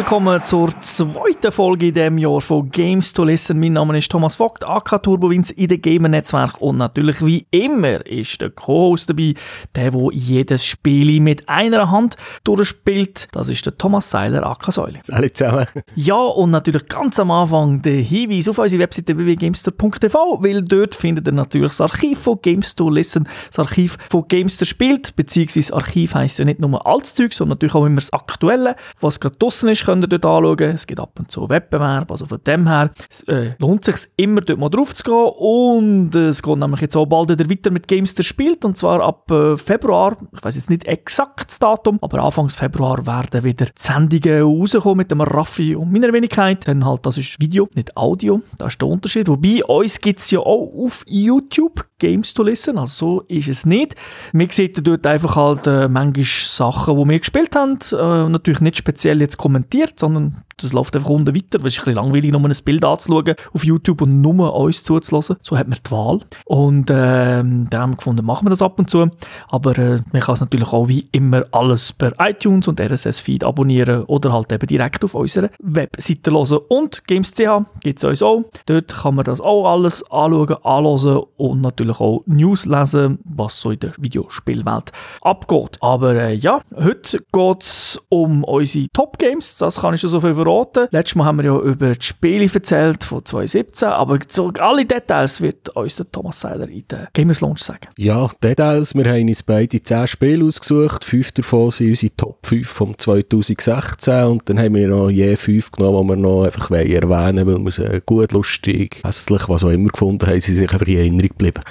Willkommen zur zweiten Folge in diesem Jahr von Games to Listen. Mein Name ist Thomas Vogt, AK Turbowins in den Gamer Netzwerk und natürlich wie immer ist der Co-Host dabei, der, der jedes Spiel mit einer Hand durchspielt. Das ist der Thomas Seiler, AK Säule. Alle zusammen. Ja, und natürlich ganz am Anfang der Hinweis auf unsere Webseite www.gamester.tv, weil dort findet ihr natürlich das Archiv von Games to Listen, das Archiv von Gamester spielt, beziehungsweise Archiv heisst ja nicht nur altes Zeug, sondern natürlich auch immer das Aktuelle, was gerade draussen ist, könnt ihr dort anschauen. Es gibt ab und zu Wettbewerb, also von dem her es, äh, lohnt es sich immer dort mal drauf zu gehen. Und äh, es geht nämlich jetzt auch bald wieder weiter mit Gamester spielt und zwar ab äh, Februar, ich weiß jetzt nicht exakt das Datum, aber Anfangs Februar werden wieder die Sendungen rauskommen mit dem Raffi und meiner Wenigkeit, dann halt das ist Video, nicht Audio, das ist der Unterschied, wobei uns gibt es ja auch auf YouTube Games to Listen, also so ist es nicht. Wir sehen dort einfach halt äh, manchmal Sachen, die wir gespielt haben, äh, natürlich nicht speziell jetzt kommentiert, sondern das läuft einfach unten weiter. Es ist ein bisschen langweilig, nur ein Bild anzuschauen auf YouTube und nur uns zuzulassen. So hat man die Wahl. Und ähm, da haben wir gefunden, machen wir das ab und zu. Aber äh, man kann es natürlich auch wie immer alles per iTunes und RSS-Feed abonnieren oder halt eben direkt auf unserer Webseite hören. Und Games.ch gibt es uns auch. Dort kann man das auch alles anschauen, anhören und natürlich auch News lesen, was so in der Videospielwelt abgeht. Aber äh, ja, heute geht es um unsere Top-Games. Das kann ich schon so viel verraten verraten. Letztes Mal haben wir ja über die Spiele erzählt von 2017, aber alle Details wird uns der Thomas Seiler in der Gamers Launch sagen. Ja, Details. Wir haben uns beide 10 Spiele ausgesucht. Fünf davon sind unsere Top 5 vom 2016 und dann haben wir noch je fünf genommen, die wir noch einfach erwähnen weil wir sie gut, lustig, hässlich, was auch immer gefunden haben, sie sich einfach in Erinnerung geblieben.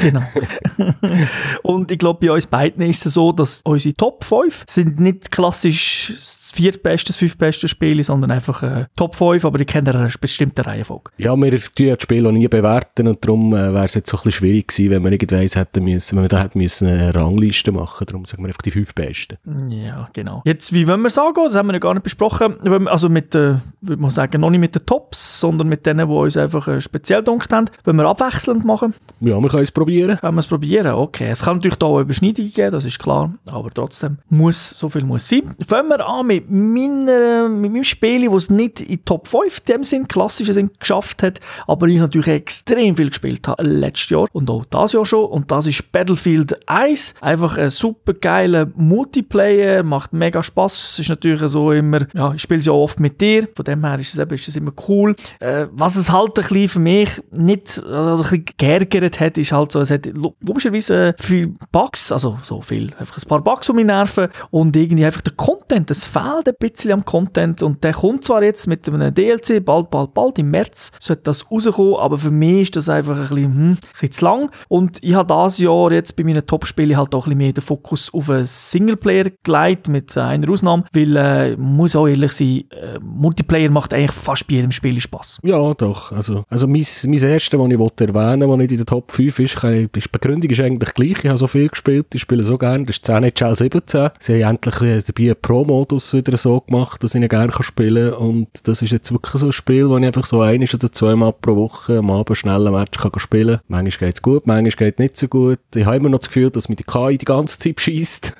genau. und ich glaube, bei uns beiden ist es so, dass unsere Top 5 sind nicht klassisch das viertbeste, das fünftbeste Spiel, sondern einfach äh, Top 5, aber ich kenne eine bestimmte Reihenfolge. Ja, wir tun das Spiel auch nie bewerten und darum äh, wäre es jetzt so ein bisschen schwierig gewesen, wenn wir irgendwas hätten müssen, wenn wir da hätten müssen eine Rangliste machen, darum sagen wir einfach die fünf Besten. Ja, genau. Jetzt, wie wollen wir es angehen? Das haben wir ja gar nicht besprochen. Also mit, äh, würde man sagen, noch nicht mit den Tops, sondern mit denen, die uns einfach äh, speziell gedunkt haben. Wollen wir abwechselnd machen? Ja, wir können es probieren. Können wir es probieren? Okay. Es kann natürlich da auch Überschneidungen geben, das ist klar, aber trotzdem muss, so viel muss sein. Fangen wir an mit, meiner, mit meinem Spiel, das es nicht in Top 5 in dem Sinn, klassischen Sinn, geschafft hat, aber ich natürlich extrem viel gespielt habe letztes Jahr und auch das Jahr schon und das ist Battlefield 1. Einfach ein super geiler Multiplayer, macht mega Spaß. Es ist natürlich so immer, ja, ich spiele es ja oft mit dir, von dem her ist es, eben, ist es immer cool. Äh, was es halt ein bisschen für mich nicht, also ein bisschen geärgert hat, ist halt so, es hat logischerweise viel Bugs, also so viel, einfach ein paar Bugs, die mich nerven und irgendwie einfach der Content, es fehlt ein bisschen am Content und der kommt zwar jetzt mit einem DLC, bald, bald, bald, im März sollte das rauskommen, aber für mich ist das einfach ein bisschen, hm, ein bisschen zu lang. Und ich habe dieses Jahr jetzt bei meinen Top-Spielen halt auch ein bisschen mehr den Fokus auf einen Singleplayer gelegt, mit einer Ausnahme, weil, äh, muss auch ehrlich sein, äh, Multiplayer macht eigentlich fast bei jedem Spiel Spaß. Ja, doch, also, also mein, mein erstes, das ich wollte erwähnen, das nicht in der Top 5 ist, kann die Begründung ist eigentlich gleich, ich habe so viel gespielt, ich spiele so gerne, das ist 10 NHL 17, sie haben endlich dabei einen Pro-Modus wieder so gemacht, dass ich ihn gerne spielen kann und das ist jetzt wirklich so ein Spiel, wo ich einfach so ein oder zweimal pro Woche am Abend schnell ein Match kann spielen kann. Manchmal geht es gut, manchmal geht es nicht so gut. Ich habe immer noch das Gefühl, dass mich die KI die ganze Zeit schießt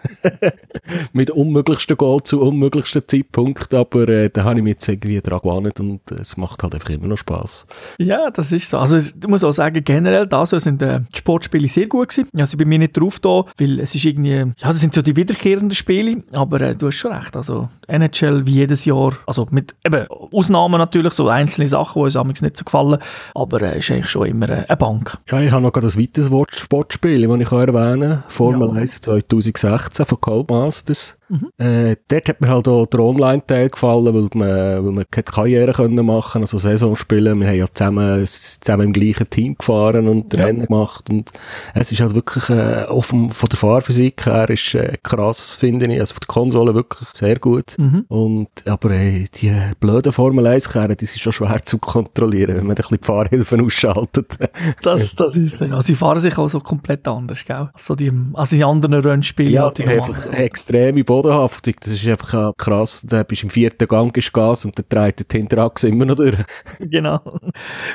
mit unmöglichsten Goal zu unmöglichsten Zeitpunkt, aber äh, da habe ich mich jetzt irgendwie dran gewarnt und es macht halt einfach immer noch Spaß. Ja, das ist so. Also ich muss auch sagen, generell, das sind die Sportspiele sehr gut gewesen. Ja, sie bei mir nicht drauf da, weil es ist irgendwie, ja, das sind so die wiederkehrenden Spiele, aber äh, du hast schon recht, also NHL wie jedes Jahr, also mit eben Ausnahmen natürlich, so einzelne Sachen, die uns nicht so gefallen, aber es äh, ist eigentlich schon immer äh, eine Bank. Ja, ich habe noch gerade ein weiteres Sportspiel, das ich erwähnen kann, Formel ja. 1 2016 von Codemasters. Mhm. Äh, dort hat mir halt auch der Online-Teil gefallen, weil man, weil man keine Karriere können machen also Saison spielen. Wir haben ja zusammen, zusammen im gleichen Team gefahren und ja. Rennen gemacht und es ist halt wirklich äh, offen, von der Fahrphysik her ist äh, krass, finde ich, also auf der Konsole wirklich sehr gut. Mhm. Und, aber äh, die blöden Formel 1 Kerne, die sind schon schwer zu kontrollieren, wenn man ein bisschen die Fahrhilfen ausschaltet. das, das ist ja. Sie fahren sich auch so komplett anders, gell? Also die, also in anderen Rennspielen. Ja, die haben einfach extreme bodenhaftig. Das ist einfach krass. Da bist im vierten Gang ist Gas und der trägt den Hinterachse immer noch durch. genau.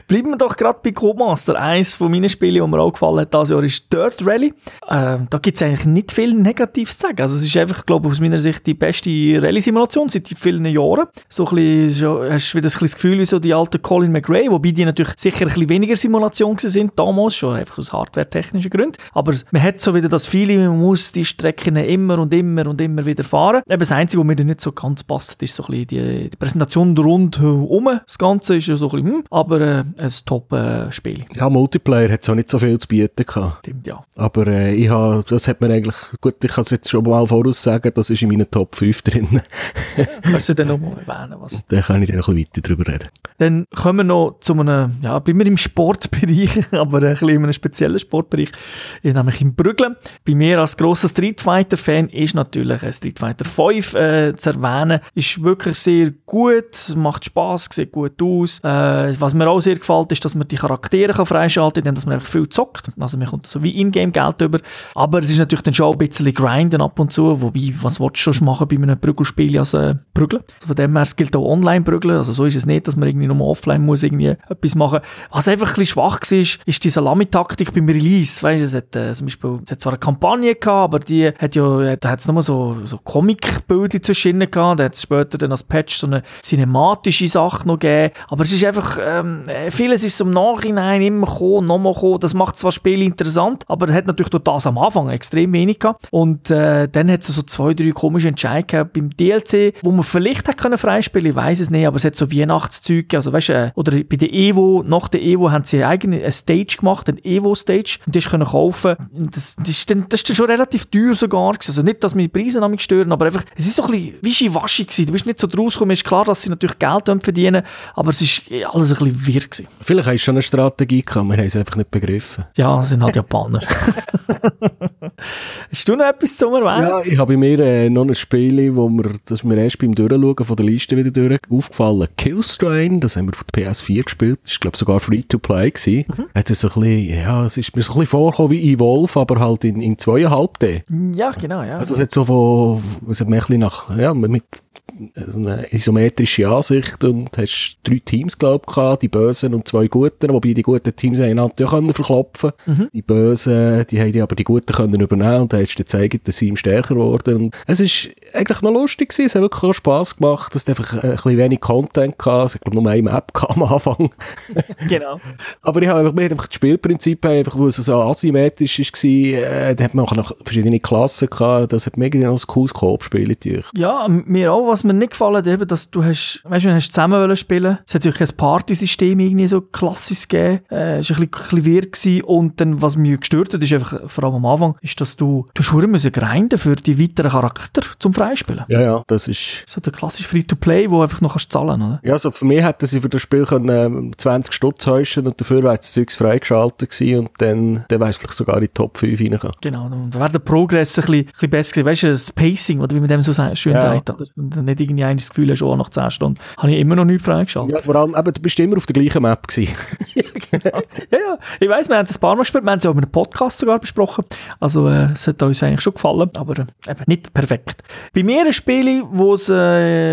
Bleiben wir doch gerade bei Codemaster. Eins von meinen Spielen, die mir auch gefallen hat, dieses Jahr ist Dirt Rally. Äh, da gibt es eigentlich nicht viel Negatives zu sagen. Also es ist einfach, glaube ich, aus meiner Sicht die beste Rallye-Simulation seit vielen Jahren. So ein bisschen, hast du wieder das Gefühl wie so die alten Colin McRae, wobei die natürlich sicher ein bisschen weniger Simulation sind damals, schon einfach aus hardware-technischen Gründen. Aber man hat so wieder das Feeling, man muss die Strecken immer und immer und immer wieder fahren. Eben das Einzige, was mir nicht so ganz passt, ist so ein bisschen die, die Präsentation rundherum. Das Ganze ist ja so ein bisschen, hm, aber äh, ein Top-Spiel. ja, Multiplayer hat es auch nicht so viel zu bieten gehabt. Stimmt, ja. Aber äh, ich habe, das hat mir eigentlich, gut, ich kann es jetzt schon mal voraussagen, das ist in meinen Top 5 drin. Kannst du dann nochmal erwähnen, was? Dann kann ich dann noch ein bisschen weiter drüber reden. Dann kommen wir noch zu einem, ja, bleiben wir im Sportbereich, aber ein bisschen in einem speziellen Sportbereich, nämlich im Brügeln. Bei mir als grosser Street Fighter-Fan ist natürlich Street Fighter 5 äh, zu erwähnen. Ist wirklich sehr gut, macht Spaß, sieht gut aus. Äh, was mir auch sehr gefällt, ist, dass man die Charaktere kann freischalten kann, dass man einfach viel zockt. Also man kommt so wie Ingame-Geld über. Aber es ist natürlich dann schon ein bisschen grinden ab und zu, wobei, was willst du schon machen bei einem Prügelspiel als äh, Prügeln? Also von dem her, es gilt auch online prügeln. Also so ist es nicht, dass man irgendwie nur offline muss irgendwie etwas machen. Was einfach ein bisschen schwach war, ist die Salami-Taktik beim Release. Weißt du, es hat äh, zum Beispiel, es hat zwar eine Kampagne gehabt, aber die hat ja, da hat es nochmal so, so Comic-Bilder zwischen gehabt. Da hat es später dann als Patch so eine cinematische Sache noch gegeben. Aber es ist einfach, ähm, vieles ist im Nachhinein immer gekommen, nochmal gekommen. Das macht zwar Spiel interessant, aber er hat natürlich durch das am Anfang extrem wenig gehabt. Und äh, dann hat es so zwei, drei komische Entscheidungen gehabt beim DLC, wo man vielleicht hätte können freispielen, ich weiß es nicht, aber es hat so Weihnachtszüge, also weißt du, äh, oder bei der Evo, nach der Evo haben sie eigene eine Stage gemacht, eine Evo-Stage, und die hast du kaufen. Das, das, ist dann, das ist dann schon relativ teuer sogar. Also nicht, dass die Preise damit stören, aber einfach, es ist so ein bisschen wischiwaschi gewesen. Du bist nicht so draus gekommen, ist klar, dass sie natürlich Geld verdienen, aber es ist alles ein bisschen wirr gewesen. Vielleicht hast du schon eine Strategie gehabt, wir haben es einfach nicht begriffen. Ja, sind halt Japaner. Hast du noch etwas zum Erwähnen? Ja, ich habe mir äh, noch ein Spiel, wo mir, das mir erst beim Durchschauen von der Liste wieder durch aufgefallen. Killstrain, das haben wir von der PS4 gespielt. Das war, glaube ich, sogar Free-to-Play gewesen. Mhm. Hat es so ein bisschen, ja, es ist mir so ein bisschen vorgekommen wie Evolve, aber halt in, in 2,5D. Ja, genau, ja. Also es hat so von, es hat mir ein bisschen nach, ja, mit so eine isometrische Ansicht und hast drei Teams, glaube ich, die Bösen und zwei Guten, wobei die guten Teams einander ja können verklopfen. Mhm. Die Bösen, die haben die aber die Guten können übernehmen und dann hast du gezeigt, dass sie ihm stärker geworden. Und es ist eigentlich noch lustig gewesen, es hat wirklich auch Spass gemacht, es hat einfach ein bisschen wenig Content gehabt, es hat glaube nur eine Map am Anfang. genau. aber ich habe einfach, mir einfach das Prinzip einfach, wo es so asymmetrisch war, äh, da hat man auch noch verschiedene Klassen gehabt, das hat irgendwie noch ein cooles Koop-Spiel natürlich. Ja, mir auch, was mir nicht gefallen eben, dass du hast, weißt du, hast zusammen spielen es hat natürlich ein Partysystem irgendwie so klassisch gegeben, äh, es war ein bisschen, ein bisschen und dann, was mich gestört hat, ist einfach, vor allem am Anfang, ist, dass du, du hast müssen grinden für die weiteren Charakter zum Freispielen. Ja, ja, das ist... So der klassische Free-to-Play, wo einfach noch kannst zahlen, oder? Ja, also für mich hätten sie für das Spiel können, 20 äh, Stutz heuschen und dafür wäre das Zeugs freigeschaltet gewesen und dann, dann wärst du vielleicht sogar in die Top 5 reingekommen. Genau, und da wäre der Progress ein bisschen, ein bisschen besser gewesen. Weißt du, das Pacing, oder wie man dem so schön ja. sagt, oder? Und nicht irgendwie ein das Gefühl hast, oh, nach 10 Stunden habe ich immer noch nichts freigeschaltet. Ja, vor allem, aber du bist immer auf der gleichen Map gewesen. ja. Ja, ja. Ich weiss, wir haben es ein paar Mal gespielt, wir haben es auch in einem Podcast sogar besprochen. Also, äh, es hat uns eigentlich schon gefallen, aber äh, eben nicht perfekt. Bei mir ein Spiel, äh,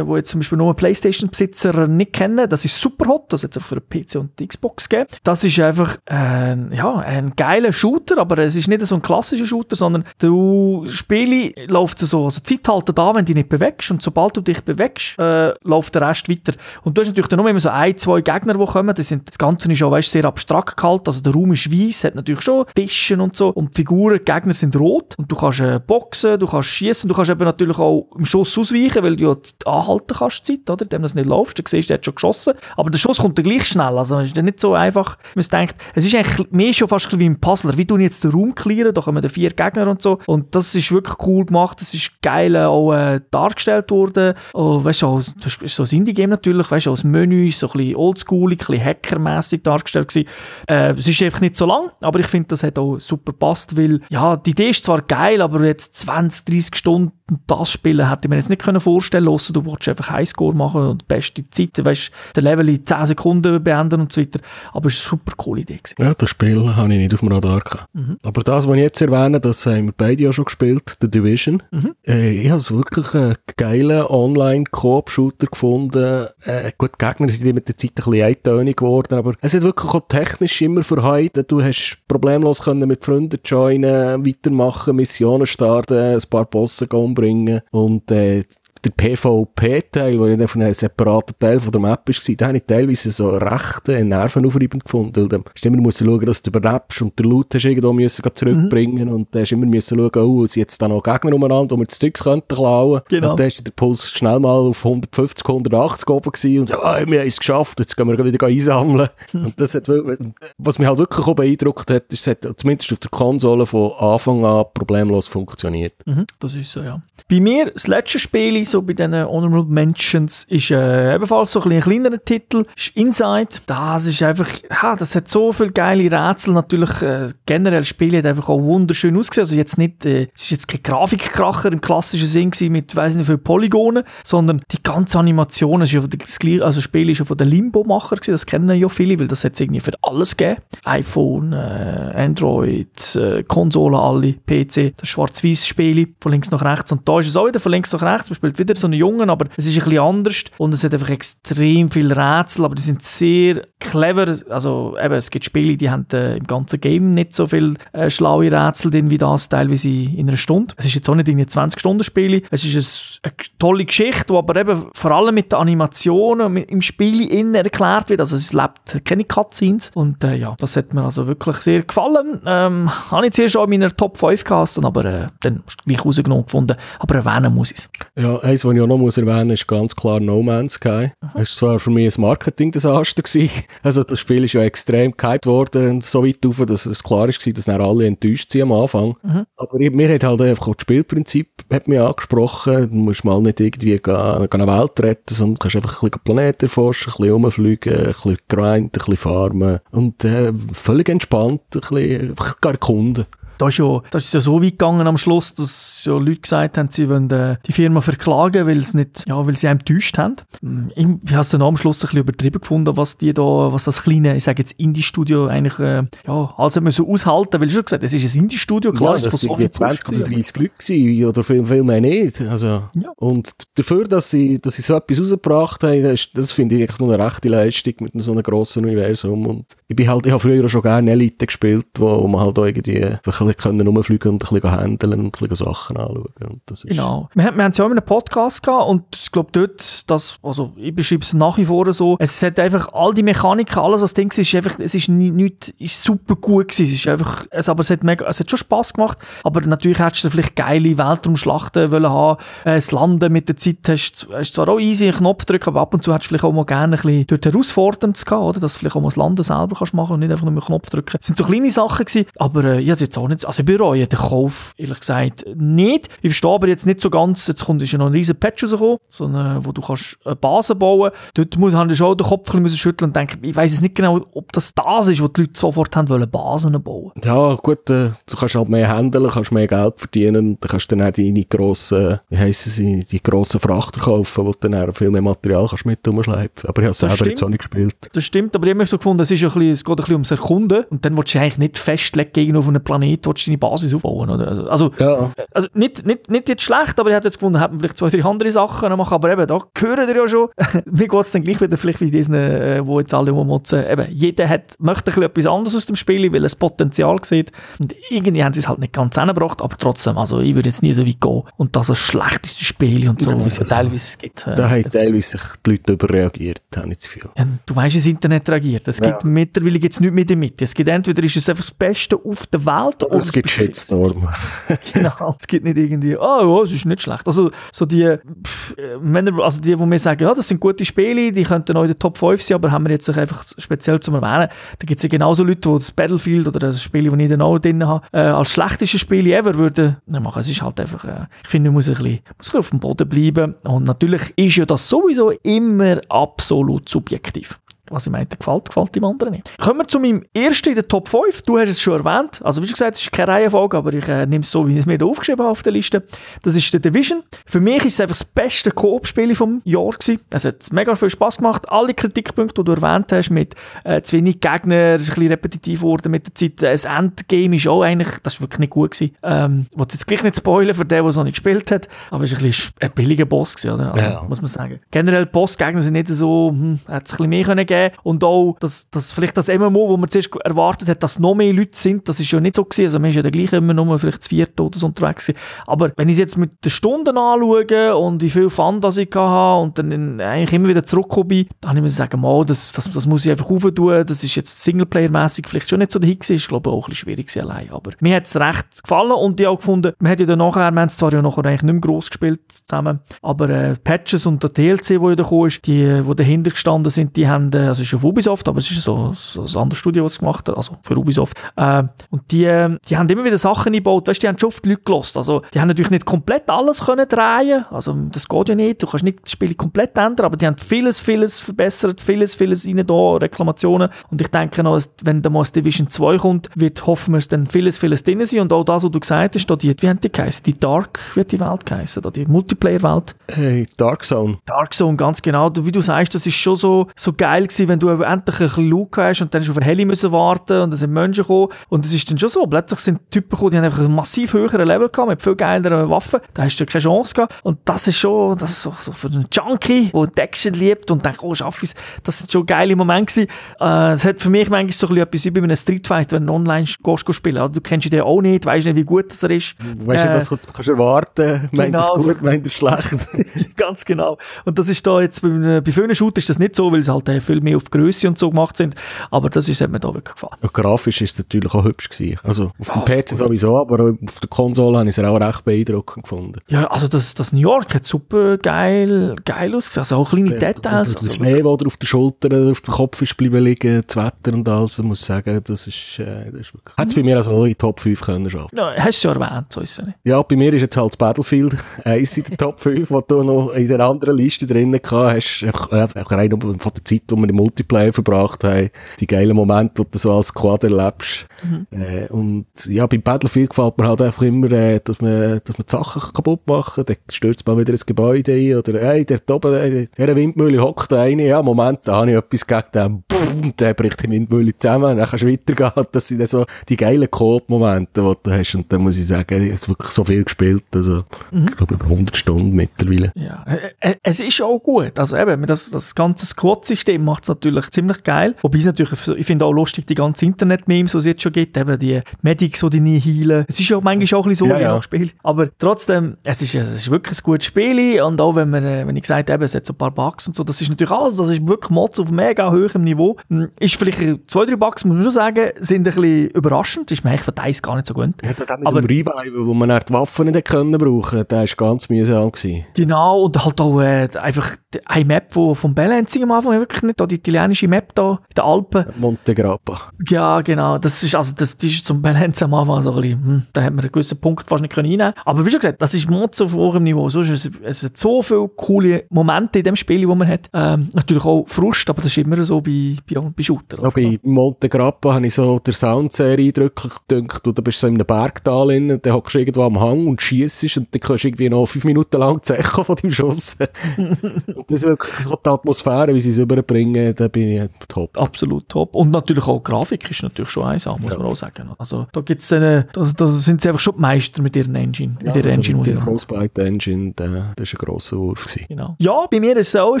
wo jetzt zum Beispiel nur Playstation-Besitzer nicht kennen, das ist Superhot, das hat es für PC und Xbox gegeben. Das ist einfach äh, ja, ein geiler Shooter, aber es ist nicht so ein klassischer Shooter, sondern du Spiele läuft so, also Zeit halten da, wenn du dich nicht bewegst und sobald du dich bewegst, äh, läuft der Rest weiter. Und du hast natürlich dann nur immer so ein, zwei Gegner, die kommen, das, sind, das Ganze ist auch weißt, sehr abstrakt gehalten, also der Raum ist weiß, hat natürlich schon Tischen und so. Und die Figuren, die Gegner sind rot. Und du kannst äh, boxen, du kannst schießen, du kannst eben natürlich auch im Schuss ausweichen, weil du ja anhalten kannst Zeit, oder? Dem das nicht läuft, dann siehst du, der hat schon geschossen, aber der Schuss kommt dann gleich schnell, also ist dann nicht so einfach, man denkt, es ist eigentlich mehr schon fast wie ein Puzzler, wie du jetzt den Raum clearen, da kommen dann vier Gegner und so. Und das ist wirklich cool gemacht, das ist geil äh, auch äh, dargestellt worden, oh, weißt du, das ist so ein Indie-Game natürlich, weißt du, als Menü, so ein bisschen oldschoolig, ein bisschen hackermässig dargestellt gewesen. Äh, es ist einfach nicht so lang, aber ich finde, das hat auch super gepasst, weil, ja, die Idee ist zwar geil, aber jetzt 20, 30 Stunden das spielen hätte ich mir jetzt nicht können vorstellen können, du wolltest einfach Highscore machen und die beste Zeit, weißt, den Level in 10 Sekunden beenden und so weiter, aber es war eine super coole Idee. Gewesen. Ja, das Spiel habe ich nicht auf dem Radar gehabt. Mhm. Aber das, was ich jetzt erwähne, das haben wir beide ja schon gespielt, The Division. Mhm. Äh, ich habe es wirklich einen geilen Online-Coop-Shooter gefunden. Äh, gut, die Gegner sind mit der Zeit ein bisschen eintönig geworden, aber es hat wirklich auch technisch immer verheilt. Du hast problemlos können mit Freunden joinen, weitermachen, Missionen starten, ein paar Bosse umbringen und äh, der PvP-Teil, der ja von einem separaten Teil von der Map war, den habe ich teilweise so recht äh, nervenaufreibend gefunden. Weil du hast immer müssen schauen, dass du überlebst und der Loot hast irgendwo müssen zurückbringen mhm. und du hast immer müssen schauen, oh, sind jetzt da noch Gegner umeinander, wo wir das Zeugs könnten klauen. Genau. Und dann ist der Puls schnell mal auf 150, 180 oben gewesen und ja, wir haben es geschafft, jetzt gehen wir wieder einsammeln. Mhm. Und das hat, was mich halt wirklich auch beeindruckt hat, ist, es hat zumindest auf der Konsole von Anfang an problemlos funktioniert. Mhm, das ist so, ja. Bei mir, das letzte Spiel, so bei diesen Honorable Mentions, ist äh, ebenfalls so ein, ein kleinerer Titel, ist Inside. Das ist einfach, ja, das hat so viele geile Rätsel. Natürlich, äh, generell das Spiel hat einfach auch wunderschön ausgesehen. Also jetzt nicht, äh, es ist jetzt kein Grafikkracher im klassischen Sinn gewesen mit, weiß nicht, wie Polygonen, sondern die ganze Animation, ist ja das, also das Spiel ist ja von den Limbo-Macher das kennen ja viele, weil das hat es irgendwie für alles gegeben. iPhone, äh, Android, äh, Konsole, alle, PC, das schwarz-weiß Spiel von links nach rechts und da ist es auch wieder von links nach rechts. Man spielt wieder so einen Jungen, aber es ist ein bisschen anders und es hat einfach extrem viele Rätsel, aber die sind sehr clever. Also eben, es gibt Spiele, die haben äh, im ganzen Game nicht so viele äh, schlaue Rätsel drin wie das, teilweise in einer Stunde. Es ist jetzt auch nicht in 20 Stunden Spiele. Es ist eine, tolle Geschichte, die aber eben vor allem mit den Animationen im Spiel innen erklärt wird. Also es lebt keine Cutscenes und äh, ja, das hat mir also wirklich sehr gefallen. Ähm, habe ich zuerst schon in meiner Top 5 gehabt, aber äh, dann gleich rausgenommen gefunden aber erwähnen muss ich es. Ja, eins, was ich auch noch muss erwähnen muss, ist ganz klar No Man's Sky. Es war für mich ein Marketing-Desaster Also das Spiel ist ja extrem gehypt worden und so weit auf, dass es klar ist, dass dann alle enttäuscht sind am Anfang. Mhm. Aber mir hat halt einfach das Spielprinzip hat mich angesprochen. Du musst mal nicht irgendwie gehen, eine Welt retten, sondern kannst einfach ein bisschen Planeten erforschen, ein bisschen rumfliegen, ein bisschen grinden, ein bisschen farmen und äh, völlig entspannt ein bisschen einfach erkunden. Da ist, ja, das ist ja so weit gegangen am Schluss, dass ja Leute gesagt haben, sie wollen äh, die Firma verklagen, weil, es nicht, ja, weil sie einem getäuscht haben. Hm, ich, ich habe es dann am Schluss ein bisschen übertrieben gefunden, was die da, was das kleine, ich sage jetzt Indie-Studio eigentlich, äh, ja, also müssen aushalten, weil ich schon gesagt es ist ein Indie-Studio, klar. Ja, das so 20 oder 30 Leute gewesen, oder viel, viel mehr nicht. Also, ja. Und dafür, dass sie, dass sie so etwas rausgebracht haben, das, das finde ich echt nur eine rechte Leistung mit so einem grossen Universum. Und ich bin halt, ich habe früher schon gerne Elite gespielt, wo, wo man halt irgendwie bisschen können rumfliegen und ein bisschen handeln und ein bisschen Sachen anschauen. Genau. Wir, wir haben es ja auch in einem Podcast gehabt und ich glaube dort, das, also ich beschreibe es nach wie vor so, es hat einfach all die Mechaniken, alles was Ding ist, einfach, es ist nicht, ist super gut gewesen. Es ist einfach, es, aber es hat mega, es hat schon Spass gemacht, aber natürlich hättest du vielleicht geile Weltraumschlachten wollen haben, äh, das Landen mit der Zeit hast, hast zwar auch easy einen Knopf drücken, aber ab und zu hättest du vielleicht auch mal gerne ein bisschen dort herausfordernd gehabt, oder? Dass du vielleicht auch mal das Landen selber kannst machen und nicht einfach nur einen Knopf drücken. Es sind so kleine Sachen gewesen, aber äh, ich habe jetzt auch nicht, also ich bereue den Kauf, ehrlich gesagt, nicht. Ich verstehe aber jetzt nicht so ganz, jetzt kommt ja noch ein riesen Patch rausgekommen, so eine, wo du kannst eine Basis bauen Dort muss ich schon den Kopf ein bisschen schütteln und denken, ich weiß jetzt nicht genau, ob das das ist, was die Leute sofort haben wollen, Basen bauen. Ja, gut, äh, du kannst halt mehr handeln, kannst mehr Geld verdienen, dann kannst du dann auch deine grossen, wie heissen sie, die grossen Frachter kaufen, wo du dann viel mehr Material kannst mit rumschleifen. Aber ich habe es selber jetzt auch nicht gespielt. Das stimmt, aber ich habe mir so gefunden, es, ist ein bisschen, es geht ein bisschen ums Erkunden und dann willst du eigentlich nicht festlegen, auf einem Planeten willst du deine Basis aufbauen. Oder? Also, also, ja. also nicht, nicht, nicht jetzt schlecht, aber ich hätte jetzt gefunden, hätte man vielleicht zwei, drei andere Sachen machen, aber eben, da hören ihr ja schon, mir geht es dann gleich wieder vielleicht wie diesen, äh, wo jetzt alle rummotzen, eben, jeder hat, möchte ein etwas anderes aus dem Spiel, weil er das Potenzial sieht und irgendwie haben sie es halt nicht ganz hingebracht, aber trotzdem, also ich würde jetzt nie so weit gehen und das ist das schlechteste Spiel und so, wie es ja teilweise gibt. Äh, da haben teilweise die Leute überreagiert, habe ich das Gefühl. Ja, du weißt, das Internet reagiert. Es gibt mittlerweile gibt's nichts mehr damit. Es gibt entweder ist es einfach das Beste auf der Welt oder es gibt Shitstorm. genau, es gibt nicht irgendwie, oh ja, es ist nicht schlecht. Also so die, pff, Männer, also die, wo mir sagen, ja, das sind gute Spiele, die könnten auch in der Top 5 sein, aber haben wir jetzt einfach speziell zum Erwähnen, da gibt es ja genauso Leute, die das Battlefield oder das Spiel, das ich dann auch drin habe, äh, als schlechteste Spiele ever würden machen. Es ist halt einfach, äh, ich finde, man muss ein, bisschen, muss ein bisschen auf dem Boden bleiben und natürlich ist ja das sowieso immer absolut subjektiv. Was ihm einen gefällt, gefällt dem anderen nicht. Kommen wir zu meinem ersten in der Top 5. Du hast es schon erwähnt. Also wie schon gesagt, es ist keine Reihenfolge, aber ich äh, nehme es so, wie ich es mir hier aufgeschrieben habe auf der Liste. Das ist der Division. Für mich ist es einfach das beste Koop-Spiel vom Jahr gewesen. Es hat mega viel Spaß gemacht. Alle Kritikpunkte, die du erwähnt hast, mit äh, zu wenig Gegner, es ist ein bisschen repetitiv geworden mit der Zeit. Das Endgame ist auch eigentlich, das ist wirklich nicht gut gewesen. Ähm, ich will jetzt gleich nicht spoilern für den, der es noch nicht gespielt hat, aber es ist ein bisschen ein billiger Boss gewesen, oder? Also, Ja. muss man sagen. Generell Bossgegner sind nicht so, hm, hätte es ein bisschen mehr können geben und auch, dass, dass vielleicht das MMO, wo man zuerst erwartet hat, dass noch mehr Leute sind, das ist ja nicht so gewesen. Also man ist ja gleich immer nur vielleicht zu viert oder so unterwegs gewesen. Aber wenn ich es jetzt mit den Stunden anschaue und wie viel Fun das ich hatte und dann eigentlich immer wieder zurückgekommen bin, dann habe ich sagen, mal, das, das, das muss ich einfach auftun. Das ist jetzt Singleplayer-mäßig vielleicht schon nicht so der Hit gewesen. Ist, glaube ich, auch ein bisschen schwierig allein. Aber mir hat es recht gefallen und ich auch gefunden, man hat ja dann nachher, wir haben es zwar ja nachher eigentlich nicht mehr gross gespielt zusammen, aber äh, Patches und der DLC, wo ja da ist, die, wo dahinter gestanden sind, die haben, äh, also es ist auf Ubisoft, aber es ist so, so ein anderes Studio, was es gemacht hat, also für Ubisoft. Äh, und die, äh, die haben immer wieder Sachen eingebaut, weißt, die haben schon oft Leute gelost. Also die haben natürlich nicht komplett alles können drehen, also das geht ja nicht, du kannst nicht das Spiel komplett ändern, aber die haben vieles, vieles verbessert, vieles, vieles rein da, Reklamationen und ich denke noch, wenn da mal das Division 2 kommt, wird hoffen wir es dann vieles, vieles drin sein und auch das, was du gesagt hast, da die, wie haben die geheißen? Die Dark wird die Welt geheißen, da die Multiplayer-Welt. Hey, Dark Zone. Dark Zone, ganz genau. Wie du sagst, das ist schon so, so geil gewesen, wenn du endlich ein bisschen hast und dann hast du auf eine Heli müssen warten und dann sind Menschen gekommen und es ist dann schon so, plötzlich sind Typen gekommen, die haben einfach einen massiv höheren Level gehabt, mit viel geileren Waffen, da hast du keine Chance gehabt und das ist schon, das ist so, so für einen Junkie, der die Action liebt und denkt, oh, schaff ich's, das sind schon geile Momente gewesen. Äh, Es hat für mich manchmal so ein bisschen etwas wie bei einem Street Fighter, wenn du online gehst, spielen. Also, du kennst den auch nicht, weißt nicht, wie gut das er ist. Weißt du, Äh, was du kannst erwarten? Meint es genau. gut, meint es schlecht? Ganz genau. Und das ist da jetzt bei, äh, bei vielen Shootern ist das nicht so, weil sie halt äh, viel mehr auf Größe und so gemacht sind. Aber das ist, hat mir da wirklich gefallen. Ja, grafisch ist es natürlich auch hübsch gewesen. Also auf dem Ah, PC sowieso, aber auf der Konsole habe ich es auch recht beeindruckend gefunden. Ja, also das, das New York hat super geil, geil ausgesehen. Also auch kleine Details. Also, Also, der Schnee, der auf der Schulter, oder auf dem Kopf ist bleiben liegen, das Wetter und alles, ich muss sagen, das ist, äh, das ist wirklich... Hätte es bei mir also auch in Top 5 können schaffen. ja, hast du ja erwähnt, so ist es nicht. Ja, bei mir ist jetzt halt das Battlefield eins in der Top 5, was du noch in der anderen Liste drin gehabt hast. Äh, einfach rein von der Zeit, die wir Multiplayer verbracht haben. Die geilen Momente, die du so als Quad erlebst. Äh, und ja, beim Battlefield gefällt mir halt einfach immer, äh, dass, man, dass man die Sachen kaputt machen. Dann stürzt man wieder ins Gebäude ein. Oder, hey, der oben, äh, der Windmühle hockt da rein. Ja, Moment, da habe ich etwas gegen den. Boom, der bricht die Windmühle zusammen. Dann kannst du weitergehen. Das sind dann so die geilen Coop-Momente, die du hast. Und dann muss ich sagen, ich habe wirklich so viel gespielt. Also, ich glaube, über 100 Stunden mittlerweile. Ja, äh, äh, es ist auch gut. Also eben, das, das ganze Squad-System macht es natürlich ziemlich geil. Wobei es natürlich, ich finde auch lustig, die ganzen Internet-Memes, die es jetzt schon gibt, eben die Medics, die dich nie heilen. Es ist ja manchmal auch ein bisschen so, Ja, ja. man spielt. Aber trotzdem, es ist, es ist wirklich ein gutes Spiel. Und auch wenn man, äh, wenn ich gesagt habe, es hat so ein paar Bugs und so, das ist natürlich alles, das ist wirklich Mods auf mega hohem Niveau. Hm, Ist vielleicht zwei, drei Bugs, muss man schon sagen, sind ein bisschen überraschend. Das ist mir eigentlich von Dice gar nicht so gewöhnt. Ja, da mit Aber- dem Revival, wo man die Waffen nicht können brauchen, der war ganz mühsam. Gewesen. Genau, und halt auch äh, einfach die- eine Map wo vom Balancing am Anfang wirklich nicht, da die italienische Map da in den Alpen. Monte Grappa. Ja, genau, das ist also das, das ist zum Balance am Anfang so ein bisschen, hm, da hat man einen gewissen Punkt fast nicht können reinnehmen Aber wie schon gesagt, das ist Mods auf hohem Niveau. So ist es, es hat so viele coole Momente in dem Spiel, die man hat. Ähm, natürlich auch Frust, aber das ist immer so bei, bei, bei Shooter. Ja, bei Monte Grappa habe ich so der Sound sehr eindrücklich gedacht. Du bist so in einem Bergtal drin, dann hockst du irgendwo am Hang und schiessest und dann kannst du irgendwie noch fünf Minuten lang Echo von deinem Schuss. und das ist wirklich die Atmosphäre, wie sie es überbringen, da bin ich top. Absolut top. Und natürlich auch Grafik ist natürlich schon einsam, muss man auch sagen. Also da gibt's eine, da, da sind sie einfach schon die Meister mit ihren Engine, mit ihrer Engine, die sie haben. Frostbite Engine, der, das war ein grosser Wurf. Gewesen. Genau. Ja, bei mir ist es auch ein